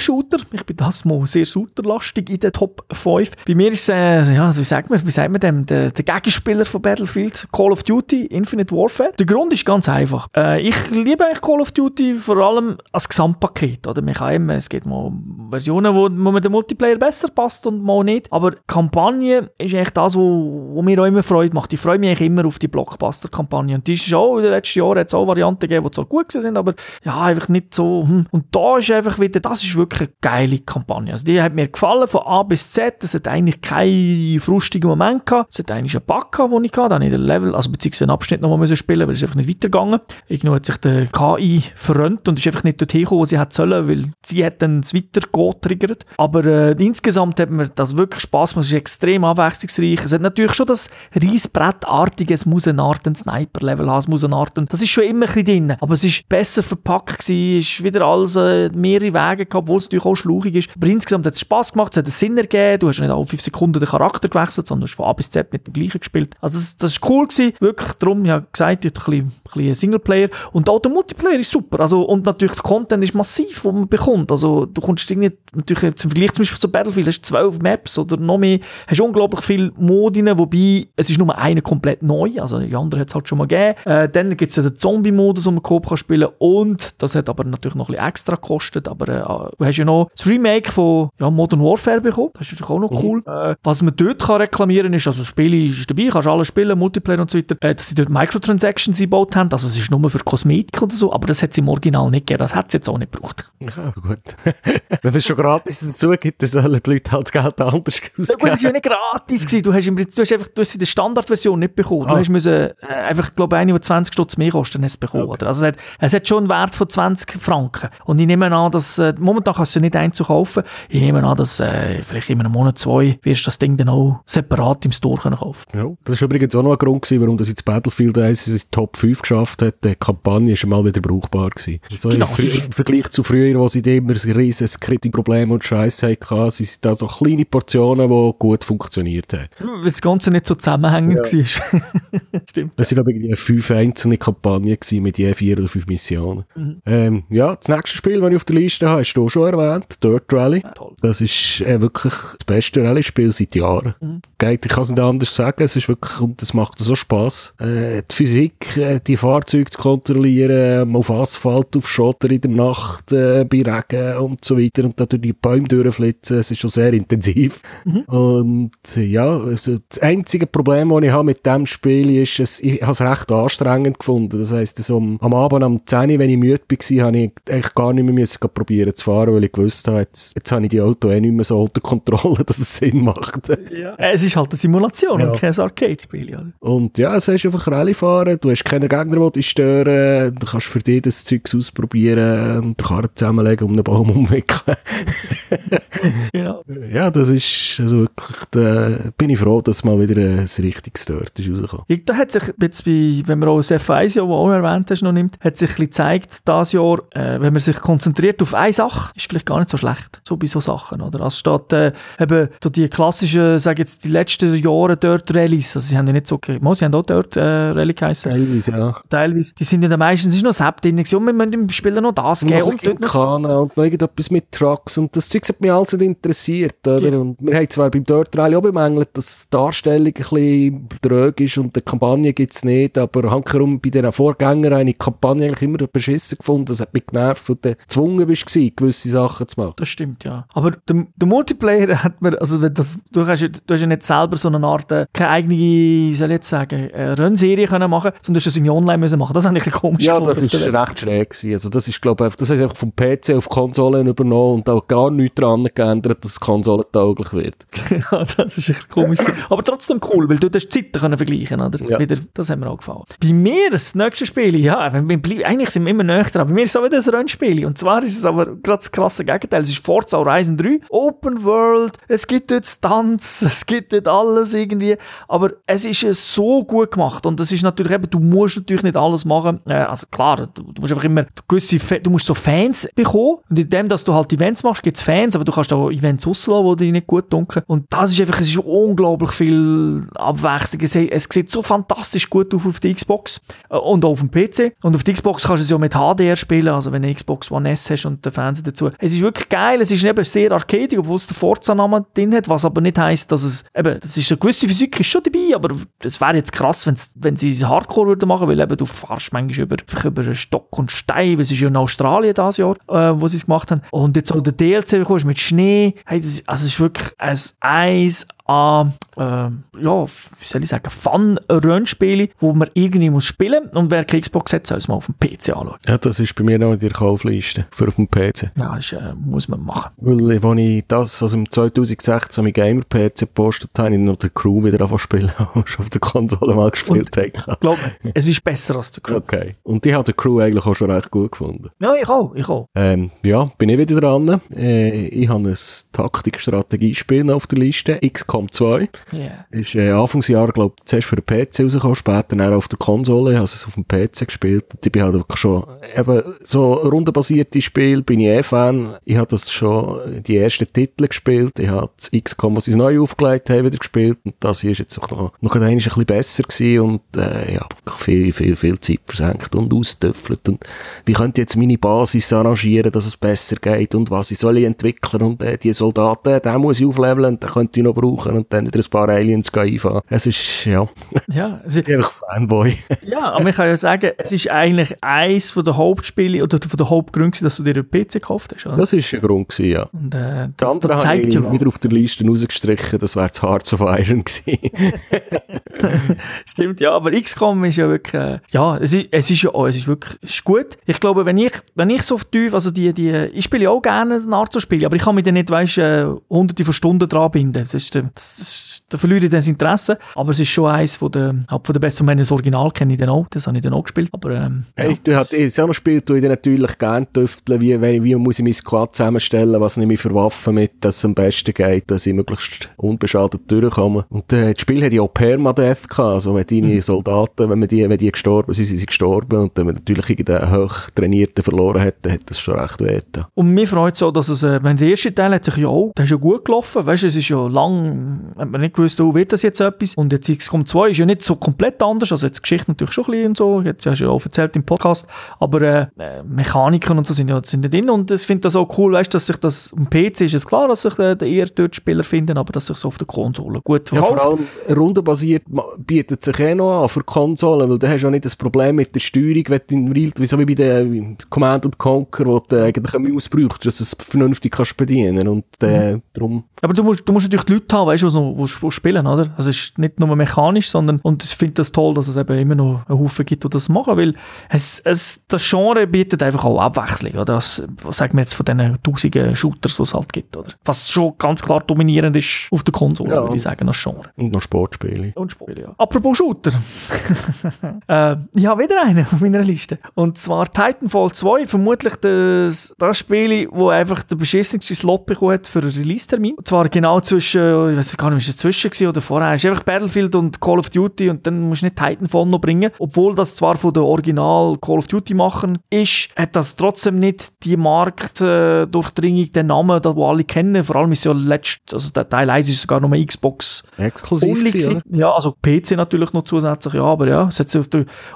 Shooter. Ich bin das mal sehr shooterlastig in den Top 5. Bei mir ist es, äh, ja, wie sagt man, wie sagt man dem, der, der Gegenspieler von Battlefield, Call of Duty, Infinite Warfare. Der Grund ist ganz einfach. Äh, ich liebe eigentlich Call of Duty vor allem als Gesamtpaket. Oder? Man kann immer, es gibt mal Versionen, wo, wo mir der Multiplayer besser passt und mal nicht. Aber Kampagne ist eigentlich das, wo mir auch immer Freude macht. Ich freue mich eigentlich immer auf die Blockbuster-Kampagne. Und die ist auch in den letzten Jahren hat es auch Varianten gegeben, die zwar gut sind, aber ja, einfach nicht so. Hm. Und da ist einfach wieder, das ist wirklich eine geile Kampagne. Also die hat mir gefallen, von A bis Z. Es hat eigentlich keinen frustigen Moment gehabt. Es hat eigentlich einen Bug gehabt, den ich hatte. Da habe ich den Level, also beziehungsweise einen Abschnitt noch mal müssen spielen, weil es einfach nicht weitergegangen. Irgendwo hat sich der KI verrönnt und ist einfach nicht dorthin gekommen, wo sie hätte sollen, weil sie hat dann das Weitergehen triggert. Aber äh, insgesamt hat mir das wirklich Spaß gemacht. Es ist extrem abwechslungsreich. Es hat natürlich schon das Reisbrettartige, es muss eine Art ein Sniper-Level haben, es muss eine Art, das ist schon immer ein bisschen drin. Aber es ist besser verpackt gewesen, ist wieder alles äh, mehrere Wege gehabt, wo es natürlich auch schlauchig ist. Aber insgesamt hat es Spaß gemacht, es hat einen Sinn ergeben. Du hast nicht alle fünf Sekunden den Charakter gewechselt, sondern hast von A bis Z mit dem gleichen gespielt. Also das, das ist cool gewesen, wirklich. Darum, ich habe gesagt, ich habe ein bisschen, ein bisschen Singleplayer. Und auch der Multiplayer ist super. Also, und natürlich der Content ist massiv, den man bekommt. Also du kommst irgendwie, natürlich zum Vergleich zum Beispiel zu Battlefield, hast du zwölf Maps oder noch mehr, hast unglaublich viele Modine, wobei es ist nur eine komplett neu, also die andere hat es halt schon mal gegeben. Äh, dann gibt es ja den Zombie-Modus, den man Coop kann spielen und das hat aber natürlich noch ein bisschen extra gekostet, aber äh, du hast ja noch das Remake von ja, Modern Warfare bekommen, das ist natürlich auch noch cool. Mhm. Äh, was man dort kann reklamieren ist, also das Spiel ist dabei, kannst alles spielen, Multiplayer und so weiter, äh, dass sie dort Microtransactions gebaut haben, also es ist nur für Kosmetik oder so, aber das hat es im Original nicht gegeben, das hat es jetzt auch nicht gebraucht. Ja, gut. Wenn es schon gratis dazu gibt, dann sollen die Leute halt das Geld anders ausgeben. Ja, das war ja nicht gratis. Gewesen. Du hast, im, du hast einfach du hast in der Standardversion nicht bekommen. Ah. Du hast müssen, äh, einfach, glaube eine, die 20 Stutz mehr kostet, hast bekommen. Okay. Oder? Also es hat, es hat schon einen Wert von 20 Franken. Und ich nehme an, dass, äh, momentan kannst du nicht einzeln kaufen. Ich nehme an, dass äh, vielleicht in einem Monat, zwei, wirst du das Ding dann auch separat im Store können kaufen Ja, das war übrigens auch noch ein Grund, gewesen, warum das jetzt Battlefield 1 in Top 5 geschafft hat. Die Kampagne war mal wieder brauchbar. Gewesen. So genau. im, Vergleich zu früher, wo sie immer riesen Scripting-Probleme und Scheiße hatten, sind da so kleine Portionen, die gut funktioniert haben. Weil das Ganze nicht so zusammenhängend ja. war. Stimmt. Das waren, glaube ich, fünf einzelne Kampagnen mit je vier oder fünf Missionen. Mhm. Ähm, ja, das nächste Spiel, das ich auf der Liste habe, hast du auch schon erwähnt, Dirt Rally. Ja, das ist äh, wirklich das beste Rallye-Spiel seit Jahren. Mhm. Geht, ich kann es nicht anders sagen, es ist wirklich, und es macht so Spass. Äh, die Physik, äh, die Fahrzeuge zu kontrollieren, auf Asphalt, auf Schotter in der Nacht, äh, bei Regen und so weiter und dann durch die Bäume durchflitzen, es ist schon sehr intensiv. Mhm. Und ja, also das einzige Problem, das ich habe mit diesem Spiel ist, dass ich habe es recht anstrengend gefunden. Das heisst, so am, am Abend um 10 Uhr, wenn ich müde war, habe ich eigentlich gar nicht mehr müssen probieren zu fahren, weil ich gewusst habe, jetzt, jetzt habe ich die Auto eh nicht mehr so unter Kontrolle, dass es Sinn macht. Ja. Es ist halt eine Simulation ja. und kein Arcade-Spiel. Ja. Und ja, es ist einfach Rallye fahren, du hast keine Gegner, die dich stören, du kannst für dich das Zeug ausprobieren und die Karre zusammenlegen, um einen Baum umwickeln. Genau. Ja, das ist also wirklich, da bin ich froh, dass mal wieder ein richtiges Dirt ist rausgekommen. Da hat sich jetzt bei, wenn man auch das F1 Jahr, das auch erwähnt hast, noch nimmt, hat sich ein gezeigt, dieses Jahr, äh, wenn man sich konzentriert auf eine Sache, ist vielleicht gar nicht so schlecht, so bei so Sachen, oder? Also statt äh, eben die klassischen, sage jetzt, die letzten Jahre Dirt Rallies, also sie haben ja nicht so, mal, sie haben auch Dirt äh, Rally geheißen. Teilweise, ja. Teilweise. Die sind ja dann meistens, ist noch Sepp drin und wir müssen im Spiel noch das geben und dort noch... und noch irgendetwas mit Trucks und das Zeug hat alles nicht interessiert, oder? Ja. Und wir haben zwar beim Dirt Rally auch bemängelt, dass die Darstellung ein bisschen trög ist und die Kampagne gibt es nicht, aber hankerum bei diesen Vorgängern eine Kampagne eigentlich immer beschissen gefunden, das hat mich genervt, weil du gezwungen bist, gewisse Sachen zu machen. Das stimmt, ja. Aber der, der Multiplayer hat mir, also das, du, hast, du hast ja nicht selber so eine Art, äh, keine eigene, wie soll ich jetzt sagen, äh, Rennserie können machen, sondern du hast das irgendwie online müssen machen. Das ist eigentlich komisch. Ja, das ist recht schräg gewesen. Also das ist, glaube ich, das heißt einfach vom PC auf Konsolen übernommen und auch gar nichts daran geändert, dass es konsolentauglich wird. ja, das ist echt komisch. Aber trotzdem cool, weil du das Zeiten können vergleichen oder? Ja. Wieder, das hat mir auch gefallen. Bei mir, das nächste Spiel, ja, eigentlich sind wir immer näher dran. Bei mir ist es auch wieder ein Rennspiel. Und zwar ist es aber gerade das krasse Gegenteil. Es ist Forza Horizon 3, Open World, es gibt dort Stunts, es gibt dort alles irgendwie. Aber es ist so gut gemacht. Und das ist natürlich eben, du musst natürlich nicht alles machen. Äh, also klar, du, du musst einfach immer gewisse, du musst so Fans bekommen. Und indem, dass du halt Events machst, gibt es Fans, aber du kannst auch Events rauslassen, die nicht gut dunkeln. Und das ist einfach, es ist unglaublich viel Abwechslung. Es, es sieht so fantastisch gut auf, auf der Xbox äh, und auch auf dem PC. Und auf der Xbox kannst du es ja mit HDR spielen, also wenn du Xbox One S hast und den Fernseher dazu. Es ist wirklich geil, es ist eben sehr arcadic, obwohl es den Forza-Namen drin hat, was aber nicht heisst, dass es, eben, das ist eine gewisse Physik ist schon dabei, aber es wäre jetzt krass, wenn sie Hardcore würden machen, weil eben du fährst manchmal über, über Stock und Stein, es ist ja in Australien dieses Jahr, äh, wo sie es gemacht haben. Und jetzt auch der DLC bekommst mit Schnee, hey, das, also es ist wirklich ein 1 an, äh, ja, wie soll ich sagen, Fun-Rennspiele, wo man irgendwie muss spielen und wer keine Xbox hat, soll es mal auf dem PC anschauen. Ja, das ist bei mir noch in der Kaufliste für auf dem PC. Ja, das äh, muss man machen. Weil, als ich das, also im 2016 mein Gamer-PC gepostet habe, habe ich noch die Crew wieder anfangen spielen, schon auf der Konsole mal gespielt habe. Ich glaube, es ist besser als der Crew. Okay. Und die hat die Crew eigentlich auch schon recht gut gefunden. Ja, ich auch, ich auch. Ähm, ja, bin ich wieder dran. Äh, ich habe ein Taktik-Strategiespiel auf der Liste, XCOM 2. Yeah. Ist äh, Anfangsjahr, glaube ich, zuerst für den PC rausgekommen, später dann auf der Konsole. Ich habe es auf dem PC gespielt. Ich bin halt wirklich schon, eben, so rundenbasierte Spiele bin ich eh Fan. Ich habe das schon, die ersten Titel gespielt. Ich habe das XCOM, was sie neu aufgelegt haben, wieder gespielt. Und das hier ist jetzt auch noch, noch ein bisschen besser gewesen und, äh, ja, viel, viel, viel Zeit versenkt und ausdöffelt. Und wie könnte ich jetzt meine Basis arrangieren, dass es besser geht und was ich soll ich entwickeln und äh, die Soldaten, den muss ich aufleveln den könnte ich noch brauchen und dann wieder ein paar Aliens einfahren. Es ist, ja, Ja, es ist, einfach Fanboy. ja, aber ich kann ja sagen, es ist eigentlich eins von der Hauptspiele oder von der Hauptgründe, dass du dir einen PC gekauft hast. Oder? Das ist ein Grund gewesen, ja. Und, äh, Das das, andere das habe ich ja, wieder auf der Liste rausgestrichen, das wäre das Hearts of Iron gewesen. Stimmt, ja, aber XCOM ist ja wirklich, äh, ja, es ist, es ist ja auch, es ist wirklich es ist gut. Ich glaube, wenn ich, wenn ich so tief, also die, die, ich spiele ja auch gerne Naruto-Spiele, aber ich kann mich dann nicht, weißt äh, hunderte von Stunden dran binden. Das ist, der- das ist, da verliere ich dann das Interesse. Aber es ist schon eins von der, halt von der besten, meine, das Original kenne ich dann auch, das habe ich dann auch gespielt, aber, ähm, ja. Hey, du hast eh, so ein Spiel tue ich natürlich gerne tüfteln, wie, wie, wie muss ich mein Squad zusammenstellen, was nehme ich für Waffen mit, dass es am besten geht, dass ich möglichst unbeschadet durchkomme. Und äh, das Spiel hat ja auch Permadeath gehabt, also wenn deine Soldaten, wenn, man die, wenn die gestorben sind, sind sie gestorben und wenn man natürlich irgendeinen hochtrainierten verloren hat, dann hat das schon recht weh. Und mir freut es so, dass es, äh, wenn der erste Teil hat sich ja auch, der ist ja gut gelaufen, weißt du, es ist ja lang, hat man nicht gewusst, oh, wird das jetzt etwas? Und jetzt XCOM 2 ist ja nicht so komplett anders, also jetzt die Geschichte natürlich schon ein bisschen und so, jetzt hast du ja auch erzählt im Podcast, aber äh, äh, Mechaniken und so sind ja sind ja drin. Und ich finde das auch cool, weißt dass sich das, am PC ist es klar, dass sich äh, der eher dort Spieler finden, aber dass sich so auf der Konsole gut Ja, verkauft. vor allem rundenbasiert bietet sich eh noch an für Konsolen, weil da hast du ja nicht das Problem mit der Steuerung, wenn du in Real, wie so wie bei den Command and Conquer, wo du eigentlich eine Maus brauchst, dass du es vernünftig kannst bedienen. Und äh, darum Aber du musst, du musst natürlich die Leute haben, weißt du, die die spielen, oder? Also es ist nicht nur mechanisch, sondern, und ich finde das toll, dass es eben immer noch einen Haufen gibt, die das machen, weil es, es, das Genre bietet einfach auch Abwechslung, oder? Das, was sagen wir jetzt von diesen tausenden Shooters, die es halt gibt, oder? Was schon ganz klar dominierend ist auf der Konsole, Ja. würde ich sagen, als Genre. und noch Sportspiele. Und Spiele, ja. Apropos Shooter. äh, ich habe wieder einen auf meiner Liste. Und zwar Titanfall 2. Vermutlich das, das Spiel, wo einfach der beschissenste Slot bekommen hat für einen Release-Termin. Und zwar genau zwischen, ich weiß gar nicht, ist es zwischen oder vorher. Es ist einfach Battlefield und Call of Duty und dann musst du nicht Titanfall noch bringen. Obwohl das zwar von der Original Call of Duty machen ist, hat das trotzdem nicht die Marktdurchdringung, den Namen, den alle kennen. Vor allem ist ja letzt, also der Teil 1 ist sogar noch mal Xbox Exklusiv gewesen. Ja, also PC natürlich noch zusätzlich, ja, aber ja,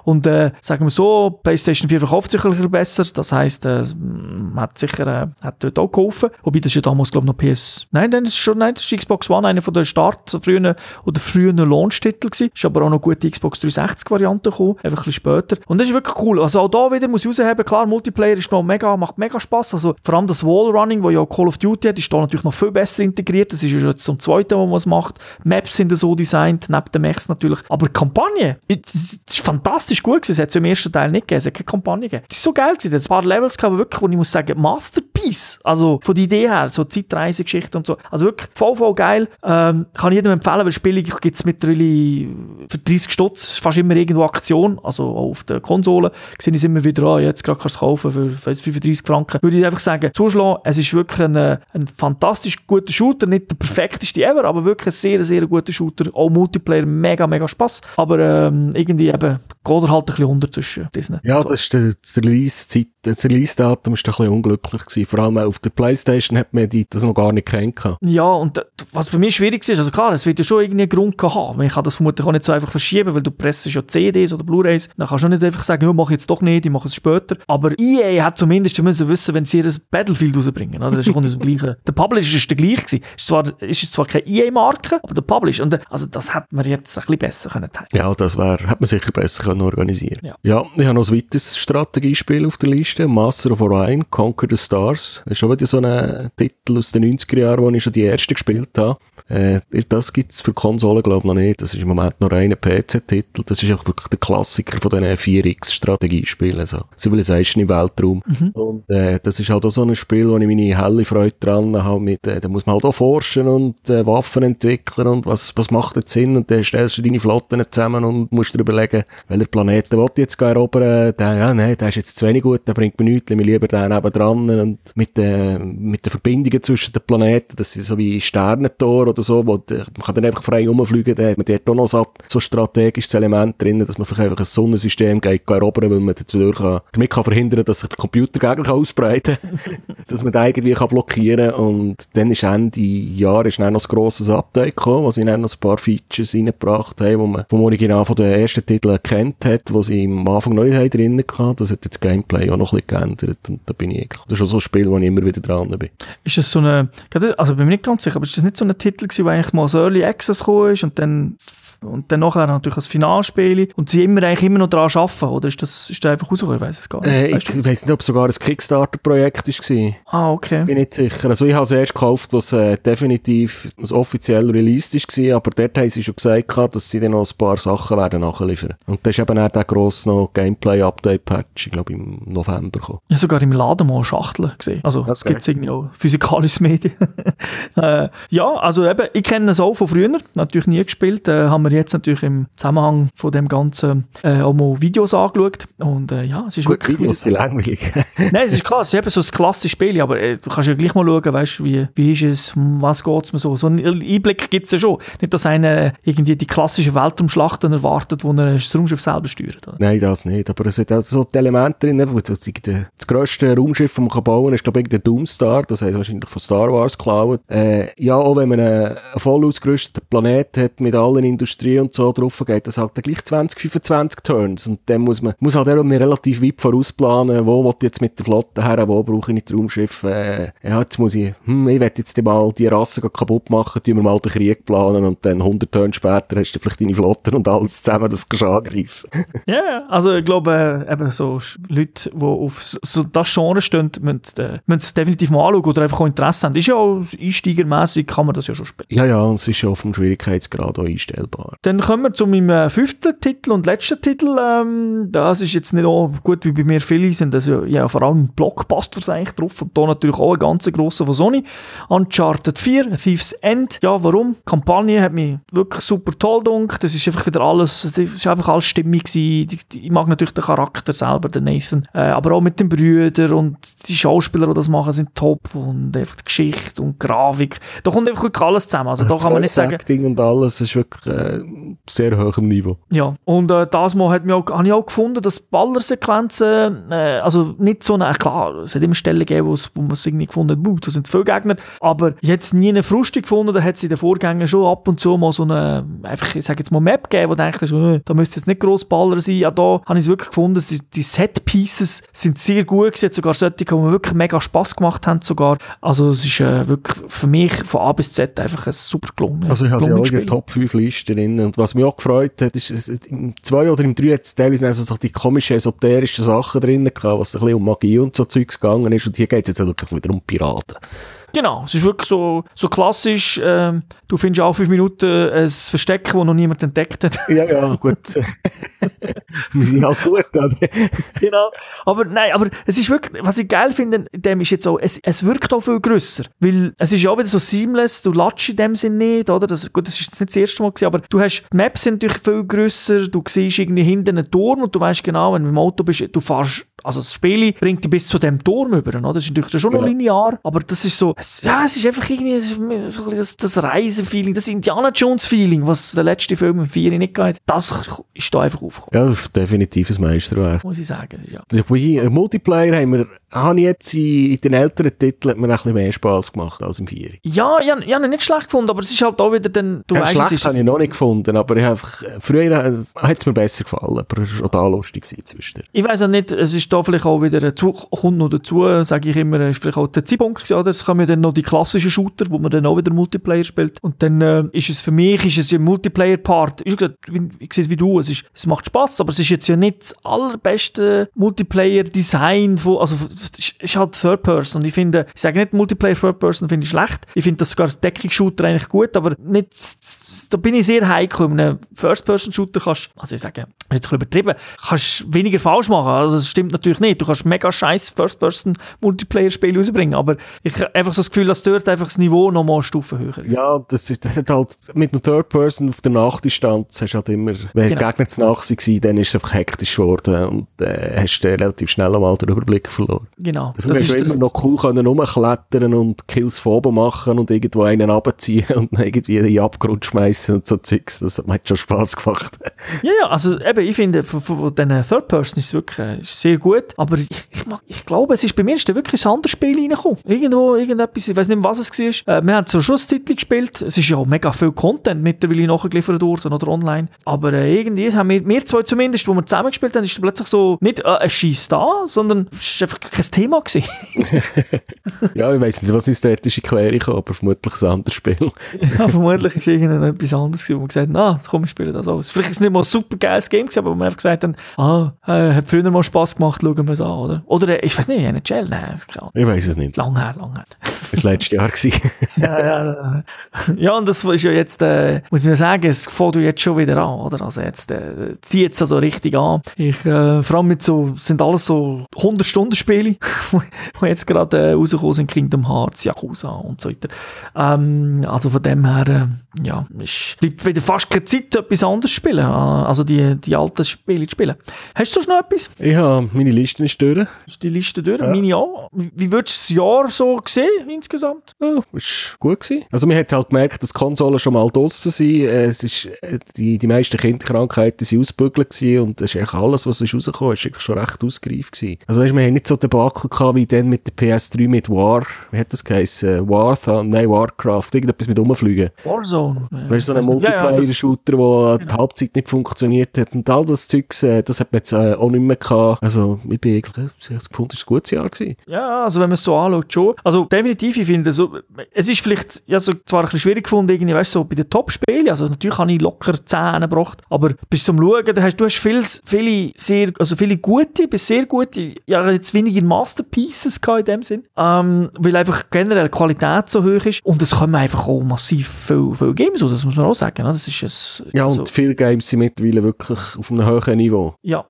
und äh, sagen wir so, PlayStation 4 verkauft sich bisschen besser, das heisst, äh, man hat sicher, äh, hat dort auch geholfen, wobei das ist ja damals, glaube ich, noch PS, nein, dann ist schon, nein, das ist Xbox One, einer den Start, frühen, oder frühen Launch-Titel gewesen, ist aber auch noch gute Xbox 360-Variante gekommen, einfach ein bisschen später, und das ist wirklich cool, also auch da wieder muss ich rausheben, klar, Multiplayer ist noch mega, macht mega Spaß, also vor allem das Wallrunning, wo ja Call of Duty hat, ist da natürlich noch viel besser integriert, das ist ja schon zum zweiten, wo man es macht, Maps sind so designt, neben den Mechs natürlich, aber die Kampagne, das ist fantastisch gut gewesen, es hat es im ersten Teil nicht gegeben, es hat keine Kampagne gegeben, das ist so geil gewesen, es ein paar Levels gehabt, wirklich, wo ich muss sagen, Masterpiece, also von der Idee her, so Zeitreisegeschichte und so, also wirklich voll, voll geil, ähm, kann jedem empfehlen, weil Spiele gibt es mittlerweile für 30 Stutz, fast immer irgendwo Aktion, also auch auf der Konsole, sehe ich immer wieder an, jetzt gerade kannst du es kaufen für weiss, 35 Franken, würde ich einfach sagen, zuschlagen, es ist wirklich ein, ein fantastisch guter Shooter, nicht der perfekteste ever, aber wirklich ein sehr, sehr guter Shooter, auch Multiplayer, mega, mega Spaß, aber ähm, irgendwie eben, geht er halt ein bisschen unter zwischen diesen. Ja, das ist der, Release-Zeit, das Release-Datum ist ein bisschen unglücklich gewesen. Vor allem auf der Playstation hat man die, das noch gar nicht kennengelernt. Ja, und was für mich schwierig ist, also klar, es wird ja schon irgendwie einen Grund haben. Ich kann das vermutlich auch nicht so einfach verschieben, weil du presst ja CDs oder Blu-Rays. Dann kannst du nicht einfach sagen, ja, mach ich jetzt doch nicht, ich mache es später. Aber EA hat zumindest müssen wissen, wenn sie ihr Battlefield rausbringen. Oder? Das ist aus dem Gleichen. Der Publisher ist der gleiche gewesen. Ist zwar, ist zwar keine EA-Marke, aber der Publisher. Und, äh, also das hätte man jetzt ein bisschen besser können teilen. Ja, das wär, hat man sicher besser können organisieren Ja. ja, ich habe noch ein weiteres Strategiespiel auf der Liste. Master of Orion, Conquer the Stars. Das ist schon wieder so ein Titel aus den 90er Jahren, wo ich schon die erste gespielt habe. Äh, das gibt's für Konsolen, glaube ich, noch nicht. Das ist im Moment noch reiner PC-Titel. Das ist auch wirklich der Klassiker von diesen 4X-Strategiespielen. So. Civilization im Weltraum. Mhm. Und äh, das ist halt auch so ein Spiel, wo ich meine helle Freude dran habe. Mit, äh, da muss man halt auch forschen und äh, Waffen entwickeln und was, was macht jetzt Sinn. Und dann stellst du deine Flotten zusammen und musst dir überlegen, welcher Planeten will ich jetzt erobern. Der, ja, nein, der ist jetzt zu wenig gut, der bringt mir nichts, mir lieber den dran. Und mit den, mit den Verbindungen zwischen den Planeten, das sind so wie Sternentor oder so, wo man kann dann einfach frei rumfliegen, da hat man dort auch noch so, so strategisches Element drin, dass man vielleicht einfach ein Sonnensystem geht, erobern, weil man dadurch kann, damit kann verhindern, dass sich der Computer gegen ausbreiten kann, dass man den irgendwie kann blockieren kann und dann ist Ende Jahr ist dann noch ein grosses Update gekommen, wo sie dann noch ein paar Features reingebracht haben, wo man vom Original von den ersten Titeln erkannt hat, wo sie am Anfang neu drin hatten. Das hat jetzt das Gameplay auch noch ein bisschen geändert und da bin ich eigentlich, das ist auch so ein Spiel, wo ich immer wieder dran bin. Ist das so eine, also bin mir nicht ganz sicher, aber ist das nicht so ein Titel gewesen, der eigentlich mal so Early Access ist und dann und dann nachher natürlich ein Finalspiel und sie immer eigentlich immer noch daran arbeiten, oder ist das, ist das einfach rausgekommen? Ich weiß es gar nicht. Äh, ich weiß nicht, ob es sogar ein Kickstarter-Projekt war. Ah, okay. Bin nicht sicher. Also ich habe es erst gekauft, was äh, definitiv was offiziell released war, aber dort haben sie schon gesagt, dass sie dann noch ein paar Sachen werden nachliefern. Und das ist eben auch der grosse noch Gameplay-Update-Patch, ich glaube im November gekommen. Ich habe sogar im Laden mal Schachteln gesehen. Also es okay. gibt irgendwie auch physikalisches Medien. äh, ja, also eben, ich kenne es auch von früher, natürlich nie gespielt, äh, haben wir jetzt natürlich im Zusammenhang von dem Ganzen äh, auch mal Videos angeschaut und äh, ja, es ist Gut, wirklich... Videos sind langweilig. Nein, es ist klar, es ist eben so ein klassisches Spiel, aber äh, du kannst ja gleich mal schauen, weißt, wie, wie ist es, was geht es mir so. So einen Einblick gibt es ja schon. Nicht, dass einer irgendwie die klassischen Weltraumschlachten erwartet, wo er das Raumschiff selber steuert. Oder? Nein, das nicht, aber es hat auch so die Elemente drin, wo das, das grösste Raumschiff, das man bauen kann, ist glaube ich der Doomstar, das heißt wahrscheinlich von Star Wars geklaut. Äh, ja, auch wenn man einen voll ausgerüsteten Planet hat mit allen Industrien Industrie und so drauf geht, das halt gleich 20, 25 Turns. Und dann muss man, muss halt auch relativ weit vorausplanen, wo will ich jetzt mit der Flotte her, wo brauche ich nicht Raumschiff, äh, ja, jetzt muss ich, hm, ich werde jetzt mal die Rasse kaputt machen, tun wir mal den Krieg planen und dann 100 Turns später hast du vielleicht deine Flotte und alles zusammen, das kannst du angreifen. Ja, yeah, also ich glaube, äh, eben so Leute, die auf so das Genre stehen, müssen, äh, müssen es definitiv mal anschauen oder einfach auch Interesse haben. Ist ja auch einsteigermäßig, kann man das ja schon spielen. Ja, ja, es ist ja auf dem Schwierigkeitsgrad auch einstellbar. Dann kommen wir zu meinem äh, fünften Titel und letzten Titel. Ähm, das ist jetzt nicht so gut wie bei mir viele sind. Also, ja, vor allem Blockbusters eigentlich drauf. Und da natürlich auch ein ganz grosser von Sony. Uncharted 4, Thieves End. Ja, warum? Die Kampagne hat mich wirklich super toll gedacht. Das ist einfach wieder alles, das ist einfach alles stimmig gewesen. Ich mag natürlich den Charakter selber, den Nathan. Äh, aber auch mit den Brüdern und die Schauspieler, die das machen, sind top. Und einfach die Geschichte und die Grafik. Da kommt einfach wirklich alles zusammen. Also da kann man nicht sagen... Acting und alles ist wirklich... Äh sehr hohem Niveau. Ja, und äh, das Mal hat mich auch, habe ich auch gefunden, dass Ballersequenzen, äh, also nicht so eine, klar, es hat immer Stellen gegeben, wo man es irgendwie gefunden hat, da sind viele Gegner, aber ich hätte nie eine Frustung gefunden, da hat es in den Vorgängen schon ab und zu mal so eine, einfach, ich sage jetzt mal Map gegeben, wo du denkst, äh, da müsste jetzt nicht gross Baller sein, ja, da habe ich es wirklich gefunden, die Set-Pieces sind sehr gut gewesen, sogar solche, die mir wirklich mega Spass gemacht haben sogar, also es ist äh, wirklich für mich von A bis Z einfach ein super gelungen. Also ich habe sie auch in der Top 5 Liste drin und was mich auch gefreut hat, ist, im 2 oder im 3 hat es teilweise also so die komischen, esoterischen Sachen drin gehabt, was ein bisschen um Magie und so Zeugs gegangen ist. Und hier geht es jetzt wirklich wieder um Piraten. Genau, es ist wirklich so, so klassisch. Ähm, du findest auch fünf Minuten ein Versteck, das noch niemand entdeckt hat. Ja, ja, gut. Wir sind halt gut, oder? genau. Aber nein, aber es ist wirklich, was ich geil finde, dem ist jetzt auch, es, es wirkt auch viel grösser. Weil es ist ja auch wieder so seamless, du latschst in dem Sinn nicht, oder? Das, gut, das ist jetzt nicht das erste Mal gewesen, aber du hast, die Maps sind natürlich viel grösser, du siehst irgendwie hinten einen Turm und du weißt genau, wenn du im Auto bist, du fährst also das Spiel bringt dich bis zu dem Turm über, oder? Das ist natürlich schon noch linear, aber das ist so, es, ja, es ist einfach irgendwie so das, das Reisefeeling, das Indiana Jones-Feeling, was der letzte Film mit 4 nicht gehabt das ist da einfach aufgekommen. Ja, definitiv ein Meisterwerk. Muss ich sagen. Es ist ja. Also, Multiplayer haben wir, habe ich jetzt in, in den älteren Titeln mir ein bisschen mehr Spass gemacht als im 4. Ja, ich, ich habe ihn nicht schlecht gefunden, aber es ist halt auch wieder dann, du ja, weißt, schlecht habe ich noch nicht gefunden, aber ich habe einfach, früher hat es mir besser gefallen, aber es war auch da lustig zwischen Ich weiß auch nicht, es ist ist da vielleicht auch wieder, dazu, kommt noch dazu, sage ich immer, ist vielleicht auch der Zeitpunkt, ja, das kommen dann noch die klassischen Shooter, wo man dann auch wieder Multiplayer spielt. Und dann äh, ist es für mich, ist es ein Multiplayer-Part, ich, ich sehe es wie du, es, ist, es macht Spaß, aber es ist jetzt ja nicht das allerbeste Multiplayer-Design, also es ist halt Third Person. Ich finde, ich sage nicht Multiplayer Third Person finde ich schlecht. Ich finde das sogar Deckungsshooter eigentlich gut, aber nicht, da bin ich sehr heikel. In einem First-Person-Shooter kannst, also ich sage, jetzt ein übertrieben, kannst weniger falsch machen. Also das stimmt nicht. Du kannst mega scheiß First-Person-Multiplayer-Spiele rausbringen, aber ich habe einfach so das Gefühl, dass dort einfach das Niveau nochmal eine Stufe höher ist. Ja, das ist halt mit einem Third-Person auf der Nachdistanz hast halt immer, wenn genau. Gegner zu nach waren, dann ist es einfach hektisch geworden und äh, hast du relativ schnell einmal den Überblick verloren. Genau. Dafür hast du immer noch cool können rumklettern und Kills von oben machen und irgendwo einen runterziehen und dann irgendwie in den Abgrund schmeißen und so Zeugs. Das hat mir schon Spass gemacht. ja, ja, also eben, ich finde, von, von diesen Third Person ist es wirklich äh, ist sehr gut, aber ich, ich, ich, glaube, es ist bei mir ist wirklich ein anderes Spiel reingekommen. Irgendwo, irgendetwas, ich weiß nicht, was es war. Äh, wir haben so Schusstitel gespielt, es ist ja auch mega viel Content mittlerweile nachgeliefert worden oder online, aber äh, irgendwie haben wir, wir zwei zumindest, wo wir zusammen gespielt haben, ist plötzlich so, nicht äh, ein Scheiß da, sondern es war einfach kein Thema gewesen. ja, ich weiß nicht, was ist der ethische Quere gekommen, aber vermutlich ein anderes Spiel. ja, vermutlich ist irgendetwas anderes wo man gesagt hat, na, komm, wir spielen das aus. Vielleicht ist es nicht mal ein super geiles Game gewesen, aber wo man einfach gesagt hat, ah, äh, hat früher mal Spass gemacht, schauen wir es an, oder? Oder, äh, ich weiß nicht, NHL, nein, Ich weiß es nicht. Lang her, lang her. Das war letztes Jahr. ja, ja, ja, und das ist ja jetzt, äh, muss man sagen, es fängt jetzt schon wieder an, oder? Also jetzt äh, zieht es also richtig an. Ich, äh, vor allem mit so, sind alles so 100-Stunden-Spiele, die jetzt gerade äh, rausgekommen sind, Kingdom Hearts, Yakuza und so weiter. Ähm, also von dem her, äh, ja, es bleibt wieder fast keine Zeit, etwas anderes zu spielen, äh, also die, die alten Spiele zu spielen. Hast du sonst noch etwas? Ich habe meine Liste ist durch. Ist die Liste durch? Ja. Meine auch. Wie würdest du das Jahr so sehen, insgesamt? Ja, ist gut gewesen. Also man hat halt gemerkt, dass die Konsolen schon mal draussen sind. Äh, es ist, äh, die, die meisten Kinderkrankheiten sind ausgebügelt gewesen und das ist eigentlich alles, was ist rausgekommen ist, ist schon recht ausgereift gewesen. Also weißt, wir haben nicht so Debakel gehabt wie dann mit der PS3 mit War, wie hat das geheißen? War, nein, Warcraft, irgendetwas mit Rumfliegen. Warzone. Weißt du, so ein Multiplayer-Shooter, ja, ja, der genau. die Halbzeit nicht funktioniert hat und all das Zeugs, äh, das hat man jetzt auch nicht mehr gehabt. Also ich bin eigentlich, ich habe gefunden, es war ein gutes Jahr gewesen. Ja, also wenn man es so anschaut, schon. Also definitiv, ich finde, so, es ist vielleicht, ja, so, zwar ein bisschen schwierig gefunden, irgendwie, weißt du, so bei den Top-Spielen, also natürlich habe ich locker 10 gebracht, aber bis zum Schauen, da hast, du hast viel, viele sehr, also viele gute, bis sehr gute, ja, jetzt weniger Masterpieces in dem Sinn, ähm, weil einfach generell die Qualität so hoch ist und es kommen einfach auch massiv viele, viele Games aus, das muss man auch sagen, das ist es. Ja, und also, viele Games sind mittlerweile wirklich auf einem hohen Niveau. Ja,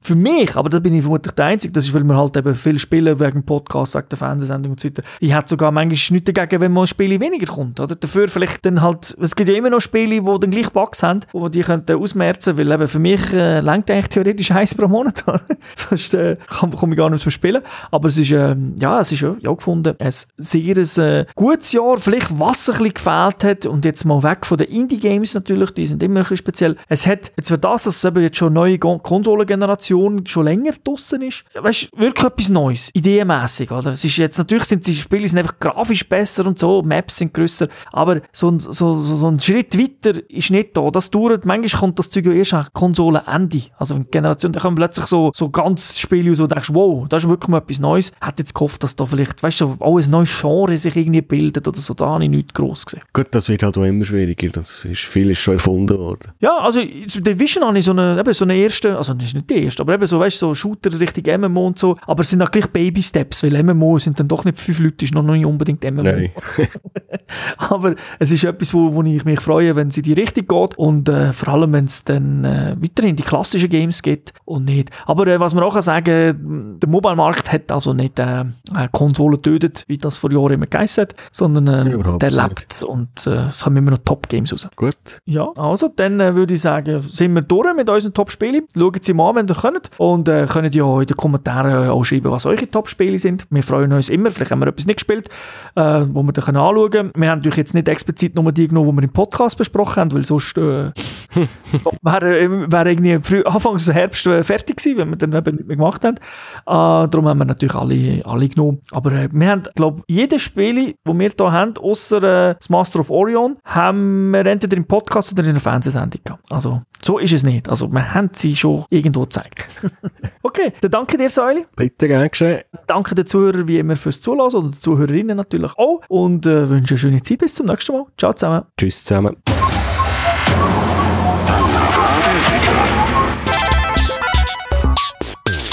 für mich, aber da bin ich vermutlich der Einzige, das ist, weil wir halt eben viel spielen wegen Podcast, wegen der Fernsehsendung und so weiter. Ich hätte sogar manchmal nichts dagegen, wenn mal ein Spiel weniger kommt, oder? Dafür vielleicht dann halt, es gibt ja immer noch Spiele, die dann gleich Bugs haben, wo die könnten ausmerzen, weil eben für mich äh, längt eigentlich theoretisch eins pro Monat. Sonst äh, komme ich gar nicht zum Spielen. Aber es ist, äh, ja, es ist ja, ja gefunden, ein sehr äh, gutes Jahr, vielleicht was ein bisschen gefehlt hat und jetzt mal weg von den Indie-Games natürlich, die sind immer ein bisschen speziell. Es hat, jetzt für das, dass es eben jetzt schon neue Konsolengeneration schon länger draussen ist, weißt wirklich etwas Neues, ideenmäßig, oder? Es ist jetzt, natürlich sind die Spiele sind einfach grafisch besser und so, Maps sind grösser, aber so, so, so, so ein Schritt weiter ist nicht da. Das dauert, manchmal kommt das Zeug ja erst an Konsolenende. Also in Generation, da kommen plötzlich so, so ganz Spiele raus, wo du denkst, wow, das ist wirklich mal etwas Neues. Hätte jetzt gehofft, dass da vielleicht, weißt du, auch ein neues Genre sich irgendwie bildet oder so, da habe ich nichts gross gesehen. Gut, das wird halt auch immer schwieriger, das ist, vieles schon erfunden worden. Ja, also Division habe ich so eine, eben so eine erste, also das ist nicht die erste, aber eben so, weißt du, so Shooter Richtung MMO und so, aber es sind auch gleich Baby-Steps, weil MMO sind dann doch nicht fünf Leute, ist noch nicht unbedingt MMO. Nein. aber es ist etwas, wo, wo ich mich freue, wenn es in die Richtung geht und äh, vor allem, wenn es dann äh, weiterhin die klassischen Games gibt und nicht. Aber äh, was man auch kann sagen, der Mobile-Markt hat also nicht äh, Konsolen tötet, wie das vor Jahren immer geheißen hat, sondern äh, der lebt und äh, es kommen immer noch Top-Games raus. Gut. Ja, also dann äh, würde ich sagen, sind wir durch mit unseren Top-Spielen. Schaut sie mal an, wenn ihr könnt und äh, könnt ja in den Kommentaren auch schreiben, was eure Top-Spiele sind. Wir freuen uns immer, vielleicht haben wir etwas nicht gespielt, äh, wo wir dann anschauen können. Wir haben natürlich jetzt nicht explizit nur die genommen, die wir im Podcast besprochen haben, weil sonst äh, wäre wär irgendwie früh, Anfangs Herbst äh, fertig gewesen, wenn wir dann eben nicht mehr gemacht haben. Äh, darum haben wir natürlich alle, alle genommen. Aber äh, wir haben, glaube ich, jedes Spiel, das wir hier haben, außer äh, das Master of Orion, haben wir entweder im Podcast oder in einer Fernsehsendung gehabt. Also so ist es nicht. Also wir haben sie schon irgendwo gezeigt. okay, Dann danke dir, Säuli. Bitte gern geschehen. Danke den Zuhörern wie immer fürs Zuhören und den Zuhörerinnen natürlich auch. Und äh, wünsche eine schöne Zeit. Bis zum nächsten Mal. Ciao zusammen. Tschüss zusammen.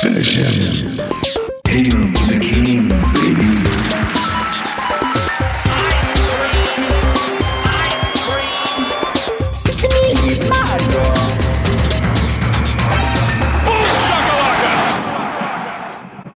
Finish him. To the king.